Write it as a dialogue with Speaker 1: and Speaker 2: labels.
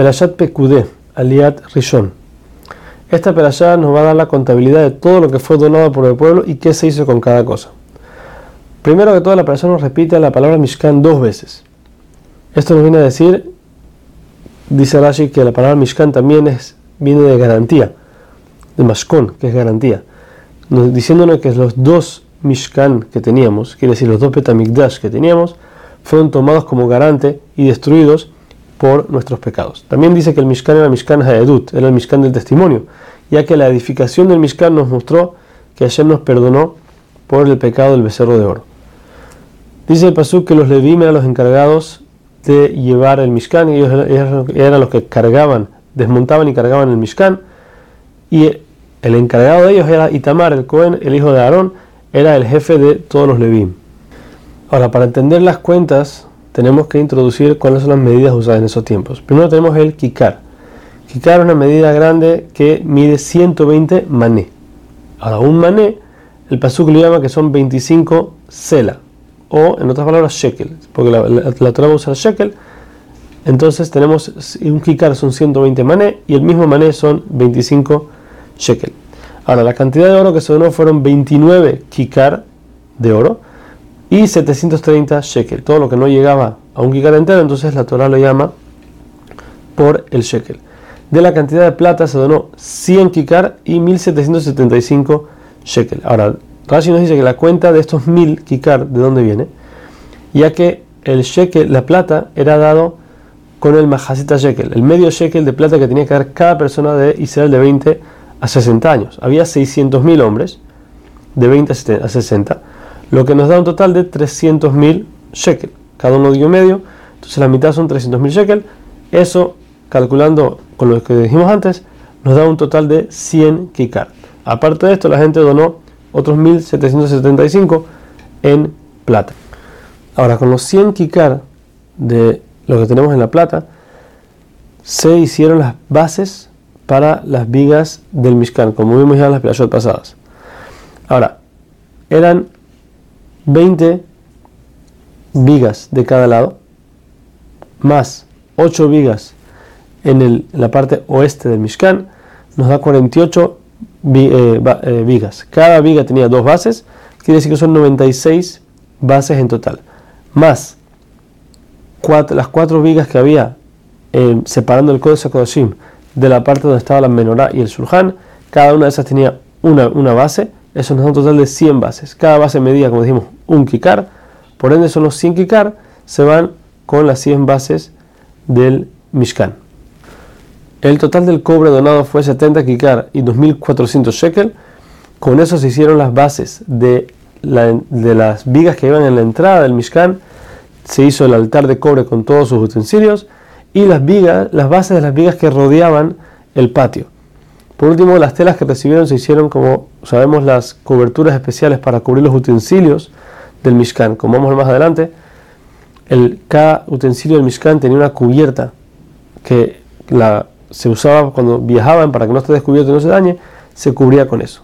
Speaker 1: Perashat Pekudé, Aliat Rishon. Esta perashá nos va a dar la contabilidad de todo lo que fue donado por el pueblo y qué se hizo con cada cosa. Primero que todo, la perashá nos repite la palabra Mishkan dos veces. Esto nos viene a decir, dice Rashi, que la palabra Mishkan también es, viene de garantía, de Mashkon, que es garantía, diciéndonos que los dos Mishkan que teníamos, quiere decir los dos Petamikdash que teníamos, fueron tomados como garante y destruidos por nuestros pecados. También dice que el Mishkan era Mishkan Haedut, era el Mishkan del testimonio, ya que la edificación del Mishkan nos mostró que Hashem nos perdonó por el pecado del becerro de oro. Dice el Pasuk que los Levim eran los encargados de llevar el Mishkan, y ellos eran los que cargaban, desmontaban y cargaban el Mishkan, y el encargado de ellos era Itamar, el Cohen, el hijo de Aarón, era el jefe de todos los Levim. Ahora, para entender las cuentas tenemos que introducir cuáles son las medidas usadas en esos tiempos. Primero tenemos el kikar. Kikar es una medida grande que mide 120 mané. Ahora, un mané, el pasuk lo llama que son 25 sela, o en otras palabras, shekel, porque la, la, usa shekel. Entonces tenemos un kikar son 120 mané y el mismo mané son 25 shekel. Ahora, la cantidad de oro que se donó fueron 29 kikar de oro y 730 shekel. Todo lo que no llegaba a un kikar entero, entonces la Torah lo llama por el shekel. De la cantidad de plata se donó 100 kikar y 1775 shekel. Ahora, Rashi nos dice que la cuenta de estos 1000 kikar, ¿de dónde viene? Ya que el shekel, la plata, era dado con el mahasita shekel, el medio shekel de plata que tenía que dar cada persona de Israel de 20 a 60 años. Había 600.000 hombres de 20 a 60 lo que nos da un total de 300.000 shekel. Cada uno dio medio, entonces la mitad son 300.000 shekel. Eso, calculando con lo que dijimos antes, nos da un total de 100 kikar. Aparte de esto, la gente donó otros 1.775 en plata. Ahora, con los 100 kikar de lo que tenemos en la plata, se hicieron las bases para las vigas del Mishkan, como vimos ya en las playas pasadas. Ahora, eran 20 vigas de cada lado, más 8 vigas en, la parte oeste del Mishkan, nos da 48 eh, eh, vigas. Cada viga tenía dos bases, quiere decir que son 96 bases en total. Más las cuatro vigas que había eh, separando el Kodesh Kodoshim de la parte donde estaba la menorá y el surjan, cada una de esas tenía una, una base eso nos da un total de 100 bases. Cada base medía, como dijimos, un kikar. Por ende, son los 100 kikar, se van con las 100 bases del Mishkan. El total del cobre donado fue 70 kikar y 2.400 shekel. Con eso se hicieron las bases de, de las vigas que iban en la entrada del Mishkan. Se hizo el altar de cobre con todos sus utensilios y las vigas, las bases de las vigas que rodeaban el patio. Por último, las telas que recibieron se hicieron, como sabemos, las coberturas especiales para cubrir los utensilios del Mishkan. Como vamos más adelante, el, cada utensilio del Mishkan tenía una cubierta que la, se usaba cuando viajaban para que no esté descubierto y no se dañe, se cubría con eso.